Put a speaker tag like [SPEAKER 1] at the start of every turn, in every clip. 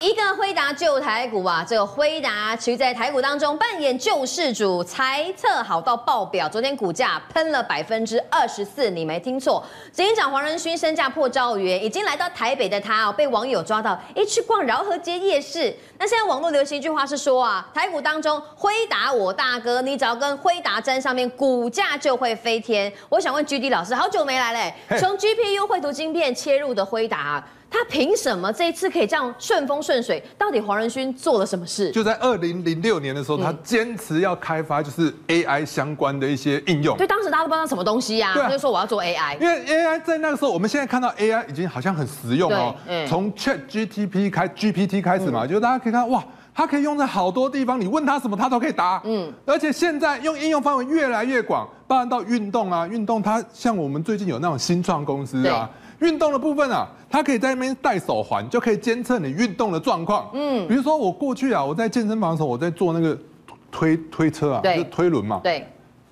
[SPEAKER 1] 一个辉达救台股啊，这个辉达其实在台股当中扮演救世主，财测好到爆表，昨天股价喷了百分之二十四，你没听错，执行长黄仁勋身价破兆元，已经来到台北的他哦，被网友抓到，一去逛饶河街夜市。那现在网络流行一句话是说啊，台股当中辉达我大哥，你只要跟辉达沾上面，股价就会飞天。我想问 GD 老师，好久没来嘞，从 GPU 绘图晶片切入的辉达啊。他凭什么这一次可以这样顺风顺水？到底黄仁勋做了什么事？
[SPEAKER 2] 就在二零零六年的时候，他坚持要开发就是 AI 相关的一些应用。
[SPEAKER 1] 对，当时大家都不知道什么东西呀、啊，他就说我要做 AI。
[SPEAKER 2] 因为 AI 在那个时候，我们现在看到 AI 已经好像很实用哦。从 ChatGPT 开 GPT 开始嘛，就大家可以看哇，它可以用在好多地方，你问他什么，他都可以答。嗯，而且现在用应用范围越来越广，包含到运动啊，运动它像我们最近有那种新创公司啊。运动的部分啊，它可以在那边戴手环，就可以监测你运动的状况。嗯，比如说我过去啊，我在健身房的时候，我在做那个推推车啊，就是推轮嘛。对。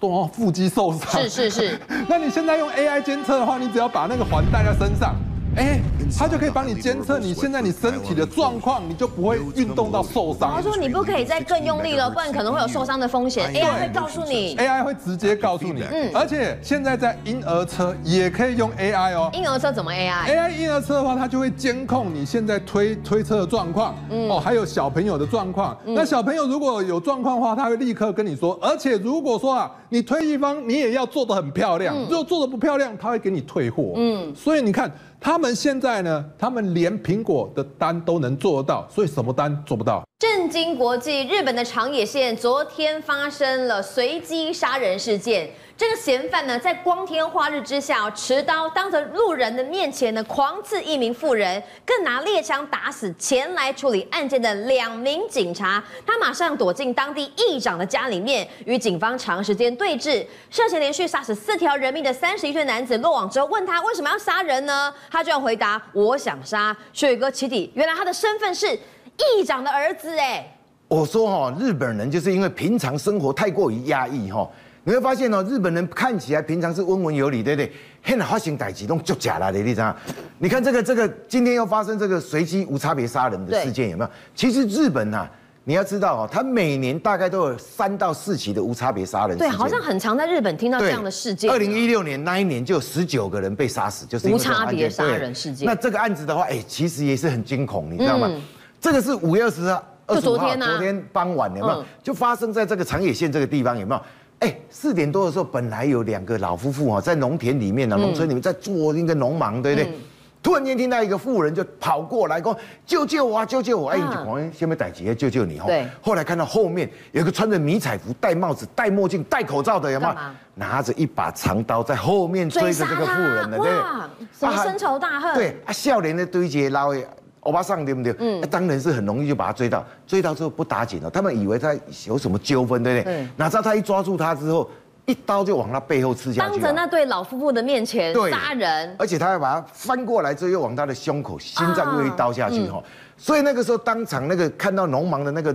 [SPEAKER 2] 哦，腹肌受伤。是是是。那你现在用 AI 监测的话，你只要把那个环戴在身上。哎，他就可以帮你监测你现在你身体的状况，你就不会运动到受伤。
[SPEAKER 1] 他说你不可以再更用力了，不然可能会有受伤的风险。AI 会告诉你
[SPEAKER 2] ，AI 会直接告诉你。嗯，而且现在在婴儿车也可以用 AI 哦。
[SPEAKER 1] 婴儿车怎么 AI？AI
[SPEAKER 2] 婴儿车的话，它就会监控你现在推推车的状况，哦，还有小朋友的状况。那小朋友如果有状况的话，他会立刻跟你说。而且如果说啊，你推一方，你也要做得很漂亮。如果做的不漂亮，他会给你退货。嗯，所以你看。他们现在呢，他们连苹果的单都能做得到，所以什么单做不到？
[SPEAKER 1] 震惊国际，日本的长野县昨天发生了随机杀人事件。这个嫌犯呢，在光天化日之下，持刀当着路人的面前呢，狂刺一名妇人，更拿猎枪打死前来处理案件的两名警察。他马上躲进当地议长的家里面，与警方长时间对峙。涉嫌连续杀死四条人命的三十一岁男子落网之后，问他为什么要杀人呢？他居然回答：“我想杀。”雪哥起底，原来他的身份是议长的儿子。哎，
[SPEAKER 3] 我说哈，日本人就是因为平常生活太过于压抑哈。你会发现哦，日本人看起来平常是温文有礼，对不对？现在发生代志都就假了，你知道？你看这个这个，今天又发生这个随机无差别杀人的事件，有没有？其实日本呐、啊，你要知道哦，他每年大概都有三到四起的无差别杀人事件。
[SPEAKER 1] 对，好像很常在日本听到这样的事件。
[SPEAKER 3] 二零一六年那一年就有十九个人被杀死，就是
[SPEAKER 1] 无差别杀人事件。
[SPEAKER 3] 那这个案子的话，哎，其实也是很惊恐，你知道吗？嗯、这个是五月二十号，就昨天、啊、昨天傍晚有没有？嗯、就发生在这个长野县这个地方，有没有？哎，四点多的时候，本来有两个老夫妇哈，在农田里面呢，农村里面在做那个农忙，对不对？突然间听到一个妇人就跑过来，说：“救救我啊，救救我！”哎，你就狂先别逮急，救救你哈。对。后来看到后面有一个穿着迷彩服、戴帽子、戴墨镜、戴口罩的，有没有？拿着一把长刀在后面追着这个妇人的，对。哇，
[SPEAKER 1] 什么深仇大恨？
[SPEAKER 3] 对啊，笑脸的对接捞诶。欧巴桑对不对？嗯，当然是很容易就把他追到，追到之后不打紧了，他们以为他有什么纠纷，对不对？嗯，哪知道他一抓住他之后，一刀就往他背后刺下去，当着
[SPEAKER 1] 那对老夫妇的面前杀人，
[SPEAKER 3] 而且他还把他翻过来之后又往他的胸口、心脏又一刀下去哈，所以那个时候当场那个看到农忙的那个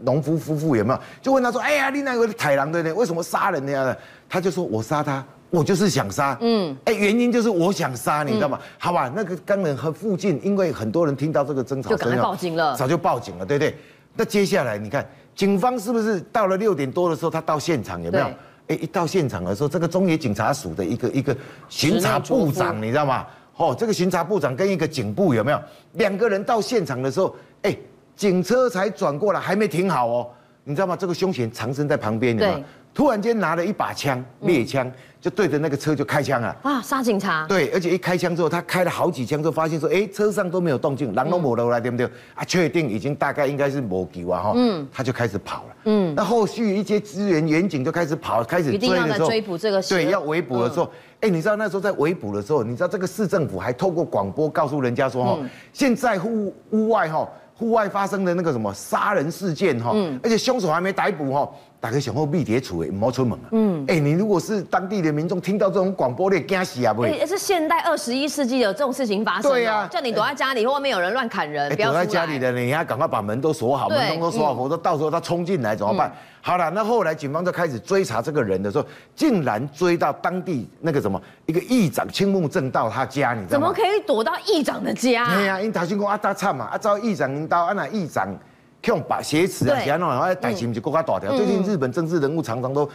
[SPEAKER 3] 农夫夫妇有没有？就问他说：“哎呀，你那个太郎对不对？为什么杀人呢？”他就说：“我杀他。”我就是想杀，嗯，哎，原因就是我想杀，你知道吗？好吧，那个冈仁和附近，因为很多人听到这个争吵，
[SPEAKER 1] 就赶快报警了，
[SPEAKER 3] 早就报警了，对不对？那接下来你看，警方是不是到了六点多的时候，他到现场有没有？哎，一到现场的时候，这个中野警察署的一个一个巡查部长，你知道吗？哦，这个巡查部长跟一个警部有没有？两个人到现场的时候，哎，警车才转过来，还没停好哦，你知道吗？这个凶嫌藏身在旁边，对，突然间拿了一把枪，猎枪。就对着那个车就开枪了
[SPEAKER 1] 啊！杀警察。
[SPEAKER 3] 对，而且一开枪之后，他开了好几枪，就发现说，哎，车上都没有动静，狼都没了来，对不对？啊，确定已经大概应该是没救啊哈。嗯。他就开始跑了。嗯。那后续一些资源员警就开始跑，开始追的时候，一定要
[SPEAKER 1] 追捕这个。
[SPEAKER 3] 对，要围捕的时候，哎，你知道那时候在围捕的时候，你知道这个市政府还透过广播告诉人家说，哈，现在户屋外哈，户外发生的那个什么杀人事件哈，而且凶手还没逮捕哈。打开小后壁叠处诶，毛出门啊。嗯，哎，你如果是当地的的民众听到这种广播，你惊死啊！不会，
[SPEAKER 1] 是现代二十一世纪有这种事情发生。对呀，叫你躲在家里，或外面有人乱砍人，不要
[SPEAKER 3] 躲在家里的，你要赶快把门都锁好，门窗都锁好，否则到时候他冲进来怎么办？好了，那后来警方就开始追查这个人的时候，竟然追到当地那个什么一个议长青木正道他家，你知道吗？
[SPEAKER 1] 怎么可以躲到议长的家？
[SPEAKER 3] 对呀，因为他先讲啊，他惨嘛，啊，招议长领导，啊那议长。用把挟持啊，然后然后逮起就国家大条。最近日本政治人物常常都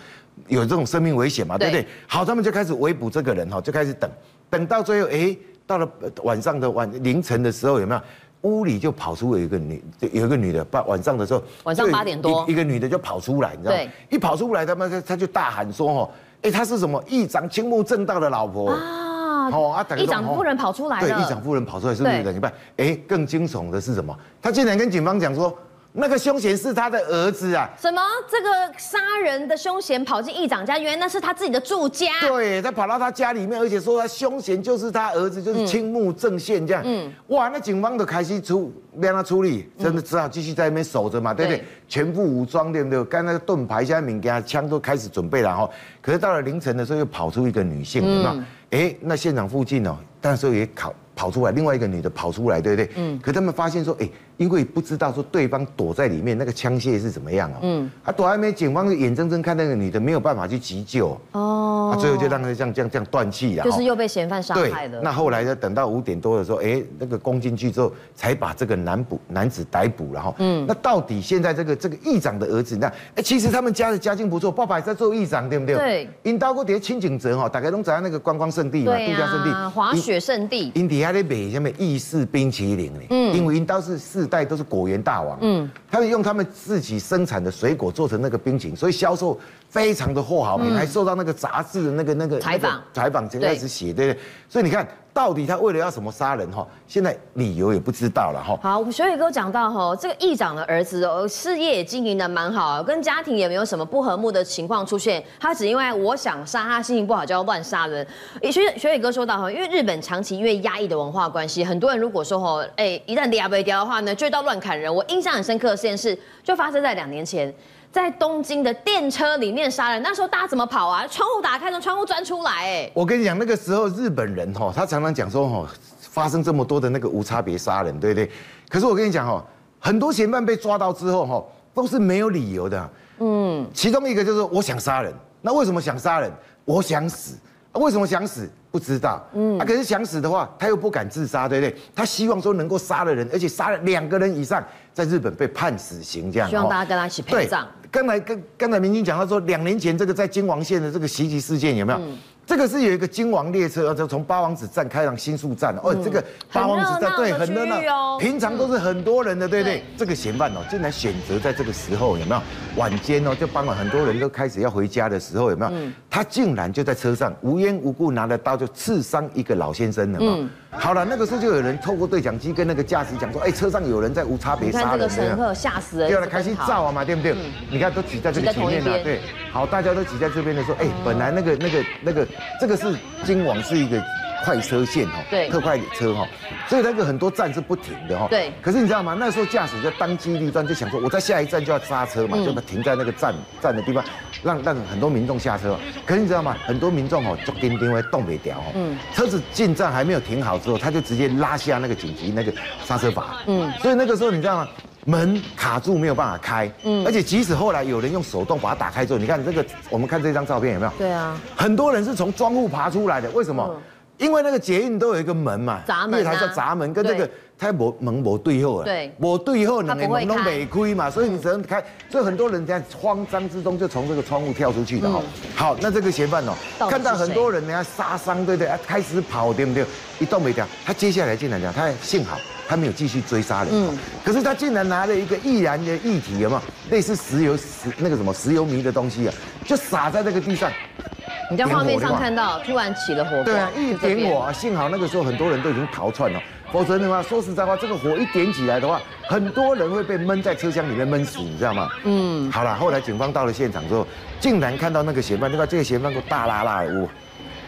[SPEAKER 3] 有这种生命危险嘛，对不对？好，他们就开始围捕这个人哈，就开始等，等到最后，哎，到了晚上的晚凌晨的时候，有没有屋里就跑出有一个女，有一个女的，晚晚上的时候，
[SPEAKER 1] 晚上八点多，
[SPEAKER 3] 一个女的就跑出来，你知道吗？一跑出来，他们他就大喊说：“哦，哎，她是什么议长青木正道的老婆
[SPEAKER 1] 啊？好啊，议长夫人跑出来，
[SPEAKER 3] 对，议长夫人跑出来是不是？你看，哎，更惊悚的是什么？他竟然跟警方讲说。”那个凶嫌是他的儿子啊！
[SPEAKER 1] 什么？这个杀人的凶嫌跑进议长家，原来那是他自己的住家。
[SPEAKER 3] 对，他跑到他家里面，而且说他凶嫌就是他儿子，就是青木正宪这样。嗯，哇，那警方都开始出让他处理，真的只好继续在那边守着嘛，对不对？全副武装，对不对？刚那个盾牌、现在敏感枪都开始准备了哈。可是到了凌晨的时候，又跑出一个女性，有没有？哎，那现场附近哦，那时候也跑跑出来，另外一个女的跑出来，对不对？嗯。可他们发现说，哎。因为不知道说对方躲在里面那个枪械是怎么样啊？嗯，他躲在那边，警方眼睁睁看那个女的没有办法去急救哦，啊，最后就让她这样这样这样断气了，
[SPEAKER 1] 就是又被嫌犯杀害了。
[SPEAKER 3] 那后来呢？等到五点多的时候，哎，那个攻进去之后，才把这个男捕男子逮捕了哈。嗯，那到底现在这个这个议长的儿子，那哎，其实他们家的家境不错，爸爸也在做议长，对不对？
[SPEAKER 1] 对。
[SPEAKER 3] 因到过底下清景泽哈，大概拢在那个观光胜地嘛，度假胜地，
[SPEAKER 1] 滑雪胜地。
[SPEAKER 3] 下在卖什么意式冰淇淋呢？嗯，因为因都是世代都是果园。大王，嗯，他们用他们自己生产的水果做成那个冰淇淋，所以销售非常的获好评，还受到那个杂志的那个那个采访采访，才开始写，对不对？所以你看。到底他为了要什么杀人哈？现在理由也不知道了哈。
[SPEAKER 1] 好，我们学宇哥讲到哈，这个议长的儿子哦，事业也经营的蛮好，跟家庭也没有什么不和睦的情况出现。他只因为我想杀他，心情不好就要乱杀人。学学宇哥说到哈，因为日本长期因为压抑的文化关系，很多人如果说哈，哎，一旦抓不掉的话呢，就到乱砍人。我印象很深刻的事件是，就发生在两年前。在东京的电车里面杀人，那时候大家怎么跑啊？窗户打开，从窗户钻出来。哎，
[SPEAKER 3] 我跟你讲，那个时候日本人哈，他常常讲说哈，发生这么多的那个无差别杀人，对不对？可是我跟你讲哈，很多嫌犯被抓到之后哈，都是没有理由的。嗯，其中一个就是我想杀人，那为什么想杀人？我想死。为什么想死？不知道。嗯，啊，可是想死的话，他又不敢自杀，对不对？他希望说能够杀了人，而且杀了两个人以上，在日本被判死刑这样。
[SPEAKER 1] 希望大家跟他一起陪葬。
[SPEAKER 3] 刚才跟刚才明星讲到说，两年前这个在京王线的这个袭击事件有没有？嗯这个是有一个金王列车，就从八王子站开往新宿站哦。这个八王子站对很热闹，平常都是很多人的，对不对？这个嫌犯哦，竟然选择在这个时候有没有？晚间哦，就傍晚很多人都开始要回家的时候有没有？他竟然就在车上无缘无故拿了刀就刺伤一个老先生了嘛。好了，那个时候就有人透过对讲机跟那个驾驶讲说，哎，车上有人在无差别杀人，
[SPEAKER 1] 乘客吓死人，
[SPEAKER 3] 要来开心照啊嘛，对不对？你看都挤在这个前面了，对。好，大家都挤在这边的时候，哎，本来那个那个那个。这个是金王是一个快车线哈，对，特快车哈，所以那个很多站是不停的哈，对。可是你知道吗？那时候驾驶就当机立断，就想说我在下一站就要刹车嘛，就把停在那个站站的地方，让让很多民众下车。可是你知道吗？很多民众哦，就钉钉会动没掉哦，嗯，车子进站还没有停好之后，他就直接拉下那个紧急那个刹车阀，嗯，所以那个时候你知道吗？门卡住没有办法开，嗯，而且即使后来有人用手动把它打开之后，你看这个，我们看这张照片有没有？
[SPEAKER 1] 对啊，
[SPEAKER 3] 很多人是从窗户爬出来的，为什么？因为那个捷运都有一个门嘛，
[SPEAKER 1] 闸门，
[SPEAKER 3] 月台叫闸门，跟这个它没门没对后啊，对，没对后两个门都没开嘛，所以你只能开，所以很多人在慌张之中就从这个窗户跳出去的哈。好，那这个嫌犯哦，看到很多人人家杀伤，对不对？开始跑，对不对？一动没掉，他接下来竟然讲，他幸好。他没有继续追杀人，嗯，可是他竟然拿了一个易燃的液体，有没有类似石油石那个什么石油迷的东西啊，就洒在那个地上。
[SPEAKER 1] 你在画面上看到，突然起了火。
[SPEAKER 3] 对啊，一点火啊，幸好那个时候很多人都已经逃窜了，否则的话，说实在话，这个火一点起来的话，很多人会被闷在车厢里面闷死，你知道吗？嗯。好了，后来警方到了现场之后，竟然看到那个嫌犯，对吧？这个嫌犯都大拉拉的，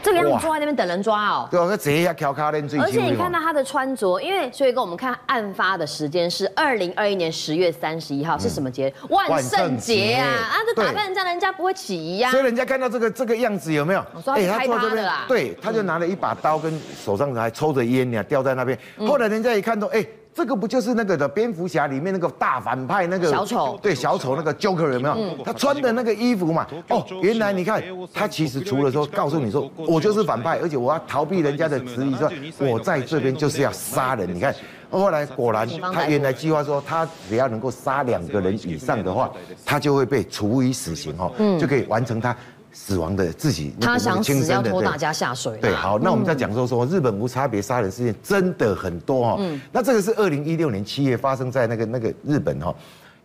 [SPEAKER 1] 这个样子坐在那边等人抓哦。
[SPEAKER 3] 对啊，这一下敲卡连最。
[SPEAKER 1] 而且你看到他的穿着，因为所以跟我们看案发的时间是二零二一年十月三十一号，是什么节？万圣节啊！啊，这打扮人家，人家不会起疑呀。
[SPEAKER 3] 所以人家看到这个这个样子有没有？
[SPEAKER 1] 哎，他坐这边啦。
[SPEAKER 3] 对，他就拿了一把刀，跟手上还抽着烟呢，吊在那边。后来人家一看到，哎。这个不就是那个的蝙蝠侠里面那个大反派那个
[SPEAKER 1] 小丑？
[SPEAKER 3] 对，小丑那个 Joker 有没有？他穿的那个衣服嘛。哦，原来你看，他其实除了说告诉你说我就是反派，而且我要逃避人家的质疑，说我在这边就是要杀人。你看，后来果然他原来计划说，他只要能够杀两个人以上的话，他就会被处以死刑哦，就可以完成他。死亡的自己，
[SPEAKER 1] 他想死要拖大家下水。
[SPEAKER 3] 对，好，那我们再讲说说日本无差别杀人事件真的很多哈。嗯，那这个是二零一六年七月发生在那个那个日本哈。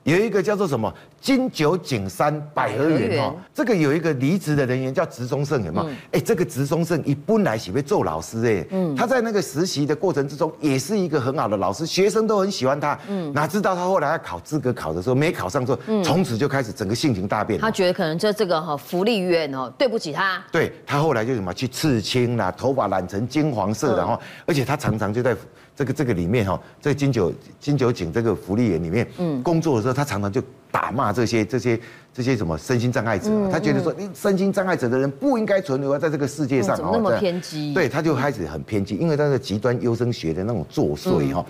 [SPEAKER 3] 有一个叫做什么金九景山百合园哈，这个有一个离职的人员叫植中胜，有没有？哎，这个植中胜一本来是会做老师哎，嗯，他在那个实习的过程之中也是一个很好的老师，学生都很喜欢他，嗯，哪知道他后来要考资格考的时候没考上之后，从此就开始整个性情大变。
[SPEAKER 1] 他觉得可能就这个哈福利院哦对不起他，
[SPEAKER 3] 对他后来就什么去刺青啦，头发染成金黄色的哈，而且他常常就在。这个这个里面哈，在金九金九井这个福利园里面，嗯，工作的时候，他常常就打骂这些这些这些什么身心障碍者，他觉得说，你身心障碍者的人不应该存留在这个世界上，
[SPEAKER 1] 怎么那么偏激？
[SPEAKER 3] 对，他就开始很偏激，因为他是极端优生学的那种作祟哈，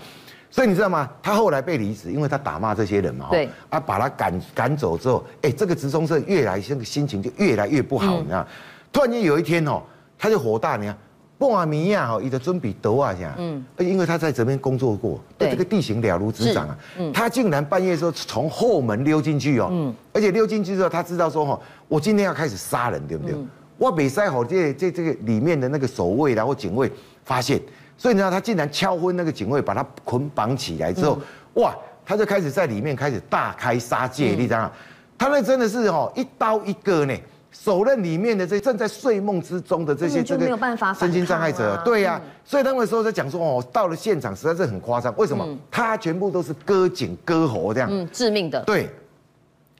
[SPEAKER 3] 所以你知道吗？他后来被离职，因为他打骂这些人嘛，对，啊，把他赶赶走之后，哎，这个职中社越来这个心情就越来越不好，你知道？突然间有一天哦，他就火大，你看。布瓦米亚哈，伊的尊比德啊，这样，嗯，因为他在这边工作过，对。这个地形了如指掌啊，嗯，他竟然半夜的时候从后门溜进去哦，嗯，而且溜进去之后，他知道说哈，我今天要开始杀人，对不对？嗯、我没塞好这这这个里面的那个守卫然后警卫发现，所以你知道他竟然敲昏那个警卫，把他捆绑起来之后，嗯、哇，他就开始在里面开始大开杀戒，嗯、你知道他那真的是哦一刀一个呢。手刃里面的这正在睡梦之中的这些这个身心障碍者，对呀，所以他们说在讲说哦，到了现场实在是很夸张。为什么？他全部都是割颈割喉这样，嗯，致命的。对，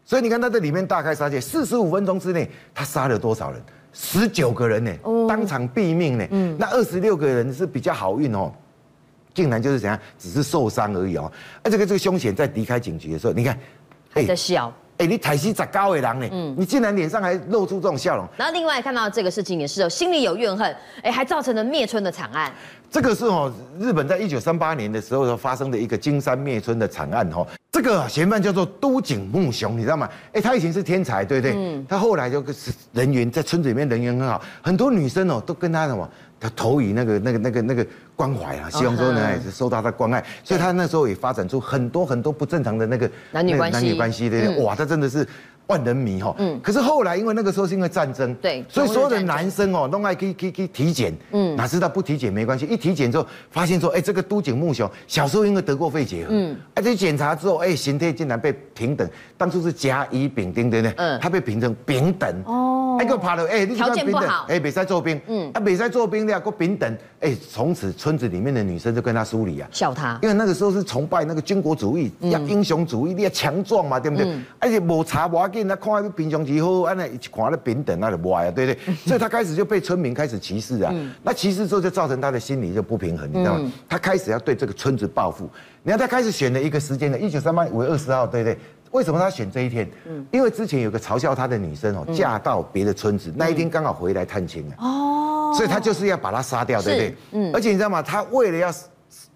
[SPEAKER 3] 所以你看他在里面大开杀戒，四十五分钟之内他杀了多少人？十九个人呢，当场毙命呢。嗯，那二十六个人是比较好运哦，竟然就是怎样，只是受伤而已哦。而这个这个凶嫌在离开警局的时候，你看，
[SPEAKER 1] 还在笑。
[SPEAKER 3] 哎，你台西咋高的人呢？嗯，你竟然脸上还露出这种笑容。
[SPEAKER 1] 然后另外看到这个事情也是哦，心里有怨恨，哎，还造成了灭村的惨案。
[SPEAKER 3] 这个是哦，日本在一九三八年的时候发生的一个金山灭村的惨案哦。这个嫌犯叫做都井木雄，你知道吗？哎，他以前是天才，对不对？嗯。他后来就是人缘在村子里面人缘很好，很多女生哦都跟他什么。他投以那个、那个、那个、那个关怀啊，希望说呢，也是受到他关爱，所以他那时候也发展出很多很多不正常的那个
[SPEAKER 1] 男女关系，男女关系
[SPEAKER 3] 的，哇，他真的是。万人迷哈，嗯，可是后来因为那个时候是因为战争，对，所以所有的男生哦都爱去去去体检，嗯，哪知道不体检没关系，一体检之后发现说，哎，这个都井木雄小时候因为得过肺结核，嗯，而且检查之后，哎，形态竟然被平等，当初是甲乙丙丁对不对？嗯，他被评成丙等，哦，哎，给我爬了，哎，
[SPEAKER 1] 条件不好，
[SPEAKER 3] 哎，比赛做兵，嗯，啊，比赛做兵的，给丙等，哎，从此村子里面的女生就跟他疏离啊，
[SPEAKER 1] 笑他，
[SPEAKER 3] 因为那个时候是崇拜那个军国主义，要英雄主义，你要强壮嘛，对不对？而且没查没紧，那看那个平胸肌好，安那一看那平等那就歪啊，对不对？所以他开始就被村民开始歧视啊。那歧视之后就造成他的心理就不平衡，你知道吗？他开始要对这个村子报复。你看他开始选了一个时间的，一九三八年五月二十号，对不对？为什么他选这一天？嗯因为之前有个嘲笑他的女生哦，嫁到别的村子，那一天刚好回来探亲啊。哦。所以他就是要把他杀掉，对不对？嗯。而且你知道吗？他为了要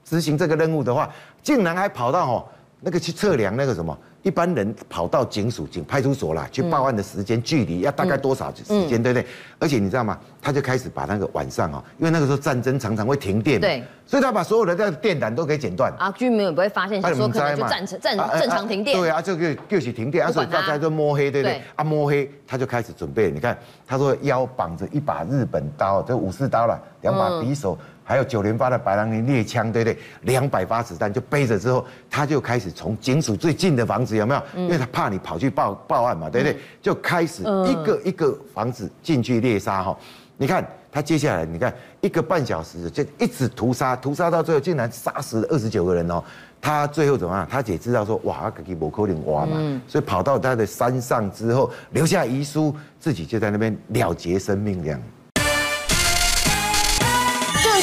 [SPEAKER 3] 执行这个任务的话，竟然还跑到哦那个去测量那个什么。一般人跑到警署、警派出所啦，去报案的时间、距离要大概多少时间，对不对？而且你知道吗？他就开始把那个晚上啊，因为那个时候战争常常会停电，对，所以他把所有的这个电缆都给剪断。啊，
[SPEAKER 1] 居民也不会发现，说可能就正正正常停电。
[SPEAKER 3] 对啊，这个就是停电，所以大家就摸黑，对不对？啊，摸黑，他就开始准备。你看，他说腰绑着一把日本刀，这武士刀了，两把匕首。还有九连发的白狼林猎枪，对不对？两百发子弹就背着之后，他就开始从警署最近的房子有没有？因为他怕你跑去报报案嘛，对不对？就开始一个一个房子进去猎杀哈。你看他接下来，你看一个半小时就一直屠杀，屠杀到最后竟然杀死了二十九个人哦。他最后怎么样？他也知道说哇，自己不可能挖嘛，所以跑到他的山上之后，留下遗书，自己就在那边了结生命这样。